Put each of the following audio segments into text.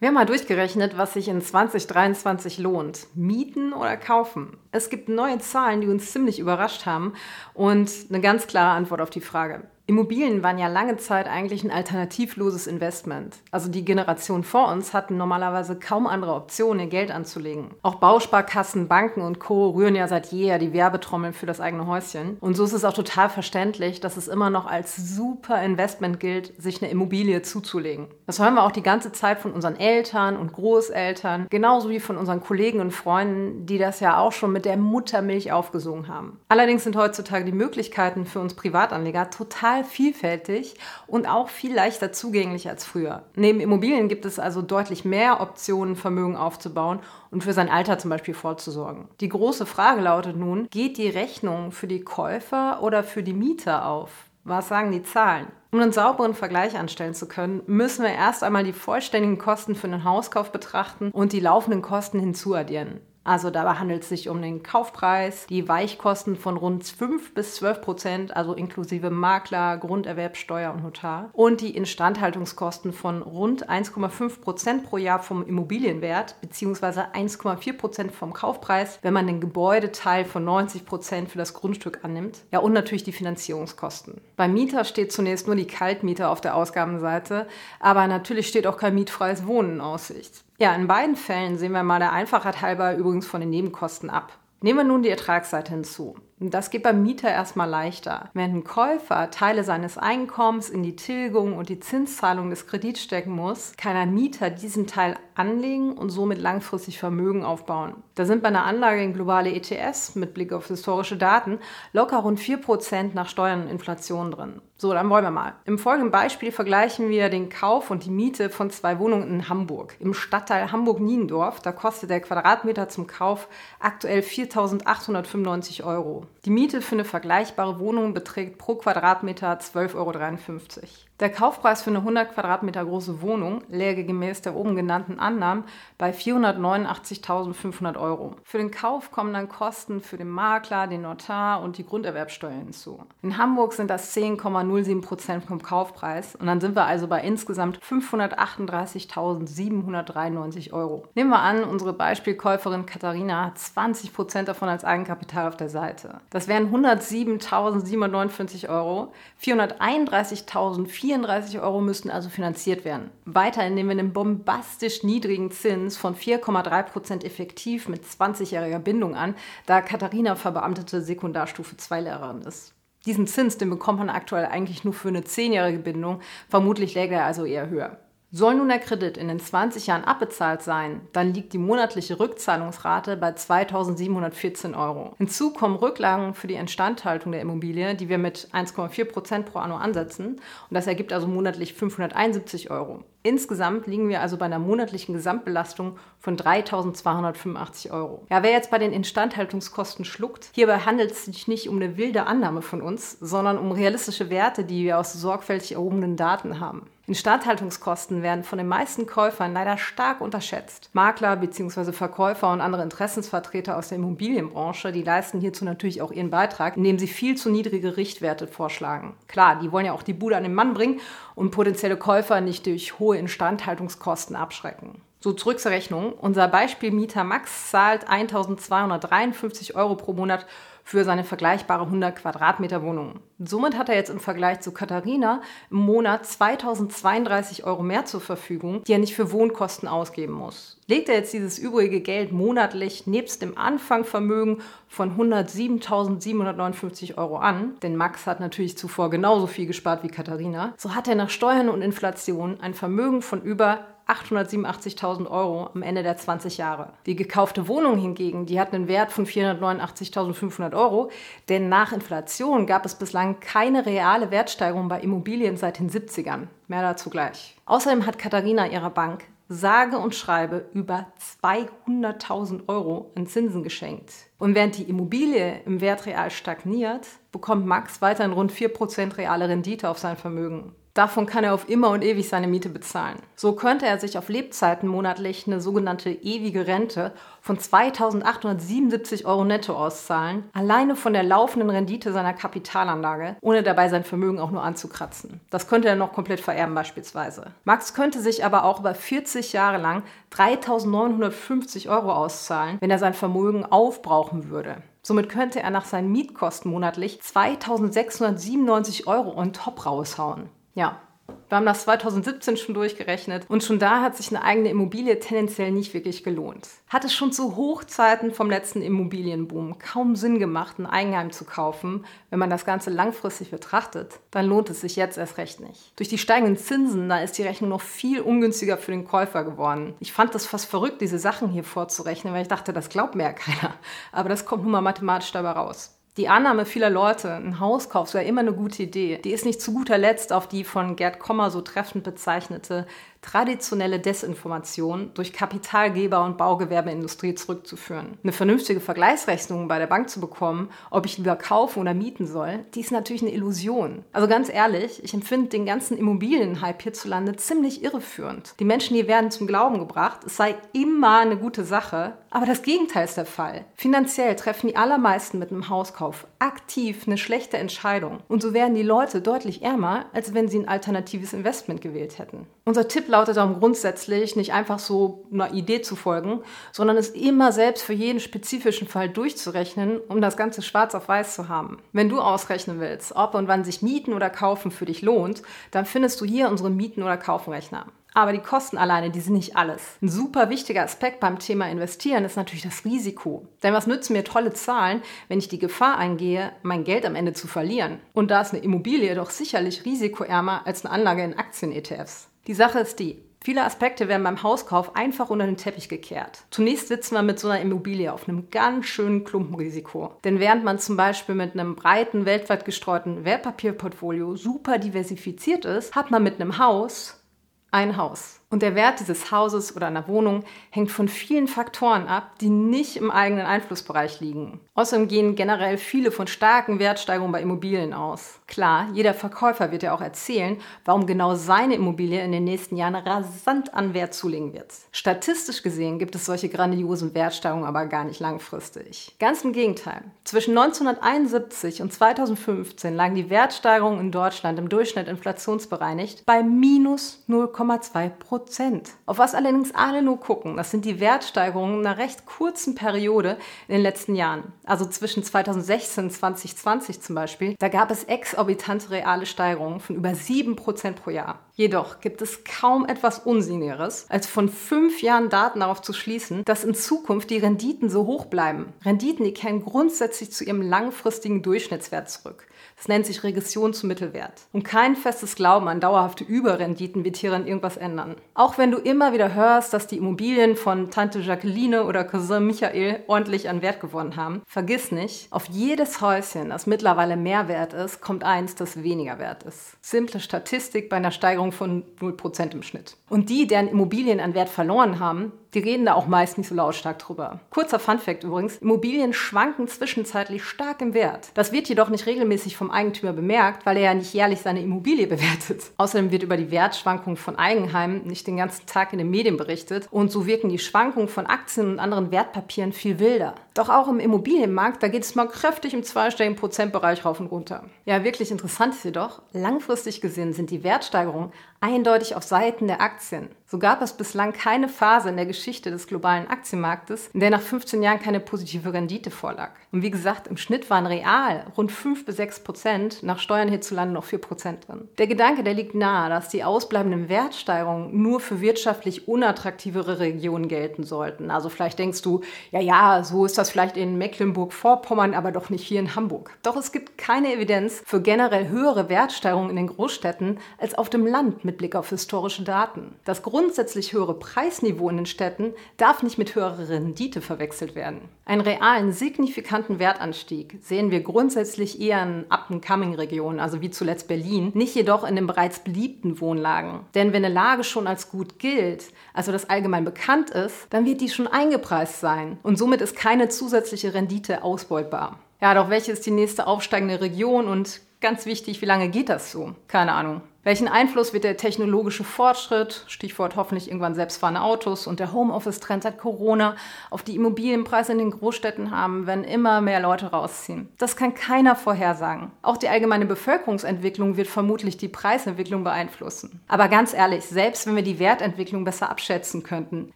Wir haben mal durchgerechnet, was sich in 2023 lohnt. Mieten oder kaufen? Es gibt neue Zahlen, die uns ziemlich überrascht haben und eine ganz klare Antwort auf die Frage. Immobilien waren ja lange Zeit eigentlich ein alternativloses Investment. Also die Generation vor uns hatten normalerweise kaum andere Optionen, ihr Geld anzulegen. Auch Bausparkassen, Banken und Co. rühren ja seit jeher die Werbetrommel für das eigene Häuschen. Und so ist es auch total verständlich, dass es immer noch als super Investment gilt, sich eine Immobilie zuzulegen. Das hören wir auch die ganze Zeit von unseren Eltern und Großeltern, genauso wie von unseren Kollegen und Freunden, die das ja auch schon mit der Muttermilch aufgesungen haben. Allerdings sind heutzutage die Möglichkeiten für uns Privatanleger total total vielfältig und auch viel leichter zugänglich als früher. Neben Immobilien gibt es also deutlich mehr Optionen, Vermögen aufzubauen und für sein Alter zum Beispiel vorzusorgen. Die große Frage lautet nun, geht die Rechnung für die Käufer oder für die Mieter auf? Was sagen die Zahlen? Um einen sauberen Vergleich anstellen zu können, müssen wir erst einmal die vollständigen Kosten für einen Hauskauf betrachten und die laufenden Kosten hinzuaddieren. Also dabei handelt es sich um den Kaufpreis, die Weichkosten von rund 5 bis 12 Prozent, also inklusive Makler, Grunderwerbsteuer und Notar, und die Instandhaltungskosten von rund 1,5 Prozent pro Jahr vom Immobilienwert bzw. 1,4 Prozent vom Kaufpreis, wenn man den Gebäudeteil von 90 Prozent für das Grundstück annimmt. Ja, und natürlich die Finanzierungskosten. Beim Mieter steht zunächst nur die Kaltmiete auf der Ausgabenseite, aber natürlich steht auch kein mietfreies Wohnen in Aussicht. Ja, in beiden Fällen sehen wir mal der Einfachheit halber übrigens von den Nebenkosten ab. Nehmen wir nun die Ertragsseite hinzu. Das geht beim Mieter erstmal leichter. Während ein Käufer Teile seines Einkommens in die Tilgung und die Zinszahlung des Kredits stecken muss, kann ein Mieter diesen Teil anlegen und somit langfristig Vermögen aufbauen. Da sind bei einer Anlage in globale ETS mit Blick auf historische Daten locker rund 4% nach Steuern und Inflation drin. So, dann wollen wir mal. Im folgenden Beispiel vergleichen wir den Kauf und die Miete von zwei Wohnungen in Hamburg. Im Stadtteil Hamburg-Niendorf, da kostet der Quadratmeter zum Kauf aktuell 4.895 Euro. Die Miete für eine vergleichbare Wohnung beträgt pro Quadratmeter 12,53 Euro. Der Kaufpreis für eine 100 Quadratmeter große Wohnung läge gemäß der oben genannten Annahmen bei 489.500 Euro. Für den Kauf kommen dann Kosten für den Makler, den Notar und die Grunderwerbsteuer hinzu. In Hamburg sind das 10,07 Prozent vom Kaufpreis und dann sind wir also bei insgesamt 538.793 Euro. Nehmen wir an, unsere Beispielkäuferin Katharina hat 20 Prozent davon als Eigenkapital auf der Seite. Das wären 107.749 Euro, 431.400 34 Euro müssten also finanziert werden. Weiterhin nehmen wir einen bombastisch niedrigen Zins von 4,3 Prozent effektiv mit 20-jähriger Bindung an, da Katharina verbeamtete Sekundarstufe 2 Lehrerin ist. Diesen Zins, den bekommt man aktuell eigentlich nur für eine 10-jährige Bindung, vermutlich läge er also eher höher. Soll nun der Kredit in den 20 Jahren abbezahlt sein, dann liegt die monatliche Rückzahlungsrate bei 2.714 Euro. Hinzu kommen Rücklagen für die Instandhaltung der Immobilie, die wir mit 1,4 Prozent pro anno ansetzen. Und das ergibt also monatlich 571 Euro. Insgesamt liegen wir also bei einer monatlichen Gesamtbelastung von 3.285 Euro. Ja, wer jetzt bei den Instandhaltungskosten schluckt, hierbei handelt es sich nicht um eine wilde Annahme von uns, sondern um realistische Werte, die wir aus sorgfältig erhobenen Daten haben. Instandhaltungskosten werden von den meisten Käufern leider stark unterschätzt. Makler bzw. Verkäufer und andere Interessensvertreter aus der Immobilienbranche, die leisten hierzu natürlich auch ihren Beitrag, indem sie viel zu niedrige Richtwerte vorschlagen. Klar, die wollen ja auch die Bude an den Mann bringen und potenzielle Käufer nicht durch hohe Instandhaltungskosten abschrecken. So zurück zur Rechnung. Unser Beispielmieter Max zahlt 1253 Euro pro Monat für seine vergleichbare 100 Quadratmeter Wohnung. Somit hat er jetzt im Vergleich zu Katharina im Monat 2032 Euro mehr zur Verfügung, die er nicht für Wohnkosten ausgeben muss. Legt er jetzt dieses übrige Geld monatlich nebst dem Anfangvermögen von 107.759 Euro an, denn Max hat natürlich zuvor genauso viel gespart wie Katharina, so hat er nach Steuern und Inflation ein Vermögen von über 887.000 Euro am Ende der 20 Jahre. Die gekaufte Wohnung hingegen, die hat einen Wert von 489.500 Euro, denn nach Inflation gab es bislang keine reale Wertsteigerung bei Immobilien seit den 70ern. Mehr dazu gleich. Außerdem hat Katharina ihrer Bank sage und schreibe über 200.000 Euro in Zinsen geschenkt. Und während die Immobilie im Wert real stagniert, bekommt Max weiterhin rund 4% reale Rendite auf sein Vermögen. Davon kann er auf immer und ewig seine Miete bezahlen. So könnte er sich auf Lebzeiten monatlich eine sogenannte ewige Rente von 2877 Euro netto auszahlen, alleine von der laufenden Rendite seiner Kapitalanlage, ohne dabei sein Vermögen auch nur anzukratzen. Das könnte er noch komplett vererben beispielsweise. Max könnte sich aber auch über 40 Jahre lang 3950 Euro auszahlen, wenn er sein Vermögen aufbrauchen würde. Somit könnte er nach seinen Mietkosten monatlich 2697 Euro on top raushauen. Ja, wir haben das 2017 schon durchgerechnet und schon da hat sich eine eigene Immobilie tendenziell nicht wirklich gelohnt. Hat es schon zu Hochzeiten vom letzten Immobilienboom kaum Sinn gemacht, ein Eigenheim zu kaufen, wenn man das Ganze langfristig betrachtet, dann lohnt es sich jetzt erst recht nicht. Durch die steigenden Zinsen, da ist die Rechnung noch viel ungünstiger für den Käufer geworden. Ich fand das fast verrückt, diese Sachen hier vorzurechnen, weil ich dachte, das glaubt mir ja keiner. Aber das kommt nun mal mathematisch dabei raus. Die Annahme vieler Leute, ein Hauskauf wäre immer eine gute Idee, die ist nicht zu guter Letzt auf die von Gerd Kommer so treffend bezeichnete traditionelle Desinformation durch Kapitalgeber und Baugewerbeindustrie zurückzuführen. Eine vernünftige Vergleichsrechnung bei der Bank zu bekommen, ob ich lieber kaufen oder mieten soll, die ist natürlich eine Illusion. Also ganz ehrlich, ich empfinde den ganzen Immobilienhype hierzulande ziemlich irreführend. Die Menschen hier werden zum Glauben gebracht, es sei immer eine gute Sache, aber das Gegenteil ist der Fall. Finanziell treffen die allermeisten mit einem Hauskauf aktiv eine schlechte Entscheidung und so werden die Leute deutlich ärmer, als wenn sie ein alternatives Investment gewählt hätten. Unser Tipp lautet darum grundsätzlich, nicht einfach so einer Idee zu folgen, sondern es immer selbst für jeden spezifischen Fall durchzurechnen, um das Ganze schwarz auf weiß zu haben. Wenn du ausrechnen willst, ob und wann sich Mieten oder Kaufen für dich lohnt, dann findest du hier unsere Mieten- oder Kaufenrechner. Aber die Kosten alleine, die sind nicht alles. Ein super wichtiger Aspekt beim Thema Investieren ist natürlich das Risiko. Denn was nützen mir tolle Zahlen, wenn ich die Gefahr eingehe, mein Geld am Ende zu verlieren? Und da ist eine Immobilie doch sicherlich risikoärmer als eine Anlage in Aktien-ETFs. Die Sache ist die, Viele Aspekte werden beim Hauskauf einfach unter den Teppich gekehrt. Zunächst sitzen wir mit so einer Immobilie auf einem ganz schönen Klumpenrisiko. Denn während man zum Beispiel mit einem breiten, weltweit gestreuten Wertpapierportfolio super diversifiziert ist, hat man mit einem Haus ein Haus. Und der Wert dieses Hauses oder einer Wohnung hängt von vielen Faktoren ab, die nicht im eigenen Einflussbereich liegen. Außerdem gehen generell viele von starken Wertsteigerungen bei Immobilien aus. Klar, jeder Verkäufer wird ja auch erzählen, warum genau seine Immobilie in den nächsten Jahren rasant an Wert zulegen wird. Statistisch gesehen gibt es solche grandiosen Wertsteigerungen aber gar nicht langfristig. Ganz im Gegenteil. Zwischen 1971 und 2015 lagen die Wertsteigerungen in Deutschland im Durchschnitt inflationsbereinigt bei minus 0,2 Prozent. Prozent. Auf was allerdings alle nur gucken, das sind die Wertsteigerungen in einer recht kurzen Periode in den letzten Jahren. Also zwischen 2016 und 2020 zum Beispiel, da gab es exorbitante reale Steigerungen von über 7 Prozent pro Jahr. Jedoch gibt es kaum etwas Unsinnigeres, als von fünf Jahren Daten darauf zu schließen, dass in Zukunft die Renditen so hoch bleiben. Renditen, die kehren grundsätzlich zu ihrem langfristigen Durchschnittswert zurück. Das nennt sich Regression zum Mittelwert. Und kein festes Glauben an dauerhafte Überrenditen wird hieran irgendwas ändern. Auch wenn du immer wieder hörst, dass die Immobilien von Tante Jacqueline oder Cousin Michael ordentlich an Wert gewonnen haben, vergiss nicht, auf jedes Häuschen, das mittlerweile mehr wert ist, kommt eins, das weniger wert ist. Simple Statistik bei einer Steigerung von 0% im Schnitt. Und die, deren Immobilien an Wert verloren haben, die reden da auch meist nicht so lautstark drüber. Kurzer Funfact übrigens, Immobilien schwanken zwischenzeitlich stark im Wert. Das wird jedoch nicht regelmäßig vom Eigentümer bemerkt, weil er ja nicht jährlich seine Immobilie bewertet. Außerdem wird über die Wertschwankung von Eigenheimen nicht den ganzen Tag in den Medien berichtet und so wirken die Schwankungen von Aktien und anderen Wertpapieren viel wilder. Doch auch im Immobilienmarkt, da geht es mal kräftig im zweistelligen Prozentbereich rauf und runter. Ja, wirklich interessant ist jedoch, langfristig gesehen sind die Wertsteigerungen eindeutig auf Seiten der Aktien. So gab es bislang keine Phase in der Geschichte des globalen Aktienmarktes, in der nach 15 Jahren keine positive Rendite vorlag. Und wie gesagt, im Schnitt waren real rund 5 bis 6 Prozent, nach Steuern hierzulande noch 4 Prozent drin. Der Gedanke, der liegt nahe, dass die ausbleibenden Wertsteigerungen nur für wirtschaftlich unattraktivere Regionen gelten sollten. Also vielleicht denkst du, ja, ja, so ist das vielleicht in Mecklenburg-Vorpommern, aber doch nicht hier in Hamburg. Doch es gibt keine Evidenz für generell höhere Wertsteigerungen in den Großstädten als auf dem Land mit Blick auf historische Daten. Das grundsätzlich höhere Preisniveau in den Städten darf nicht mit höherer Rendite verwechselt werden. Einen realen, signifikanten Wertanstieg sehen wir grundsätzlich eher in Up-and-Coming-Regionen, also wie zuletzt Berlin, nicht jedoch in den bereits beliebten Wohnlagen. Denn wenn eine Lage schon als gut gilt, also das allgemein bekannt ist, dann wird die schon eingepreist sein und somit ist keine zusätzliche Rendite ausbeutbar. Ja, doch welche ist die nächste aufsteigende Region und ganz wichtig, wie lange geht das so? Keine Ahnung. Welchen Einfluss wird der technologische Fortschritt, Stichwort hoffentlich irgendwann selbstfahrende Autos und der Homeoffice-Trend seit Corona, auf die Immobilienpreise in den Großstädten haben, wenn immer mehr Leute rausziehen? Das kann keiner vorhersagen. Auch die allgemeine Bevölkerungsentwicklung wird vermutlich die Preisentwicklung beeinflussen. Aber ganz ehrlich, selbst wenn wir die Wertentwicklung besser abschätzen könnten,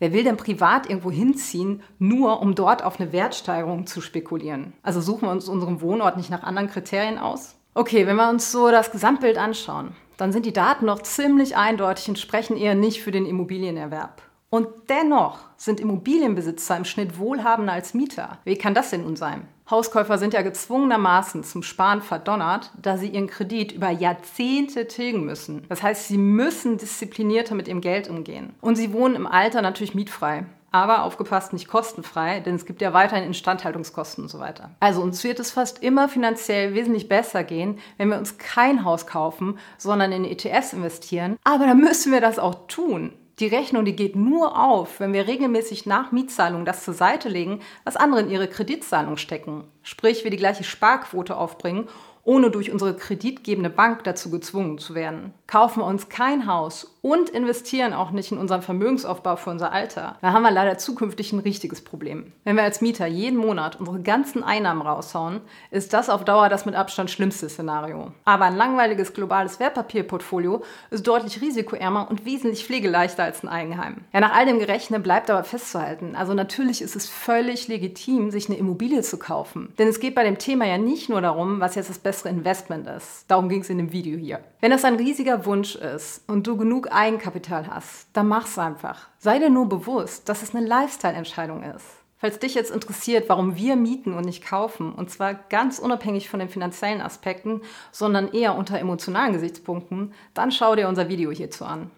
wer will denn privat irgendwo hinziehen, nur um dort auf eine Wertsteigerung zu spekulieren? Also suchen wir uns unseren Wohnort nicht nach anderen Kriterien aus? Okay, wenn wir uns so das Gesamtbild anschauen, dann sind die Daten noch ziemlich eindeutig und sprechen eher nicht für den Immobilienerwerb. Und dennoch sind Immobilienbesitzer im Schnitt wohlhabender als Mieter. Wie kann das denn nun sein? Hauskäufer sind ja gezwungenermaßen zum Sparen verdonnert, da sie ihren Kredit über Jahrzehnte tilgen müssen. Das heißt, sie müssen disziplinierter mit ihrem Geld umgehen. Und sie wohnen im Alter natürlich mietfrei aber aufgepasst nicht kostenfrei, denn es gibt ja weiterhin Instandhaltungskosten und so weiter. Also uns wird es fast immer finanziell wesentlich besser gehen, wenn wir uns kein Haus kaufen, sondern in ETFs investieren. Aber dann müssen wir das auch tun. Die Rechnung, die geht nur auf, wenn wir regelmäßig nach Mietzahlung das zur Seite legen, was andere in ihre Kreditzahlung stecken. Sprich, wir die gleiche Sparquote aufbringen ohne durch unsere kreditgebende Bank dazu gezwungen zu werden. Kaufen wir uns kein Haus und investieren auch nicht in unseren Vermögensaufbau für unser Alter, dann haben wir leider zukünftig ein richtiges Problem. Wenn wir als Mieter jeden Monat unsere ganzen Einnahmen raushauen, ist das auf Dauer das mit Abstand schlimmste Szenario. Aber ein langweiliges globales Wertpapierportfolio ist deutlich risikoärmer und wesentlich pflegeleichter als ein Eigenheim. Ja, nach all dem gerechnet bleibt aber festzuhalten, also natürlich ist es völlig legitim, sich eine Immobilie zu kaufen. Denn es geht bei dem Thema ja nicht nur darum, was jetzt das bessere Investment ist. Darum ging es in dem Video hier. Wenn das ein riesiger Wunsch ist und du genug Eigenkapital hast, dann mach's einfach. Sei dir nur bewusst, dass es eine Lifestyle-Entscheidung ist. Falls dich jetzt interessiert, warum wir mieten und nicht kaufen, und zwar ganz unabhängig von den finanziellen Aspekten, sondern eher unter emotionalen Gesichtspunkten, dann schau dir unser Video hierzu an.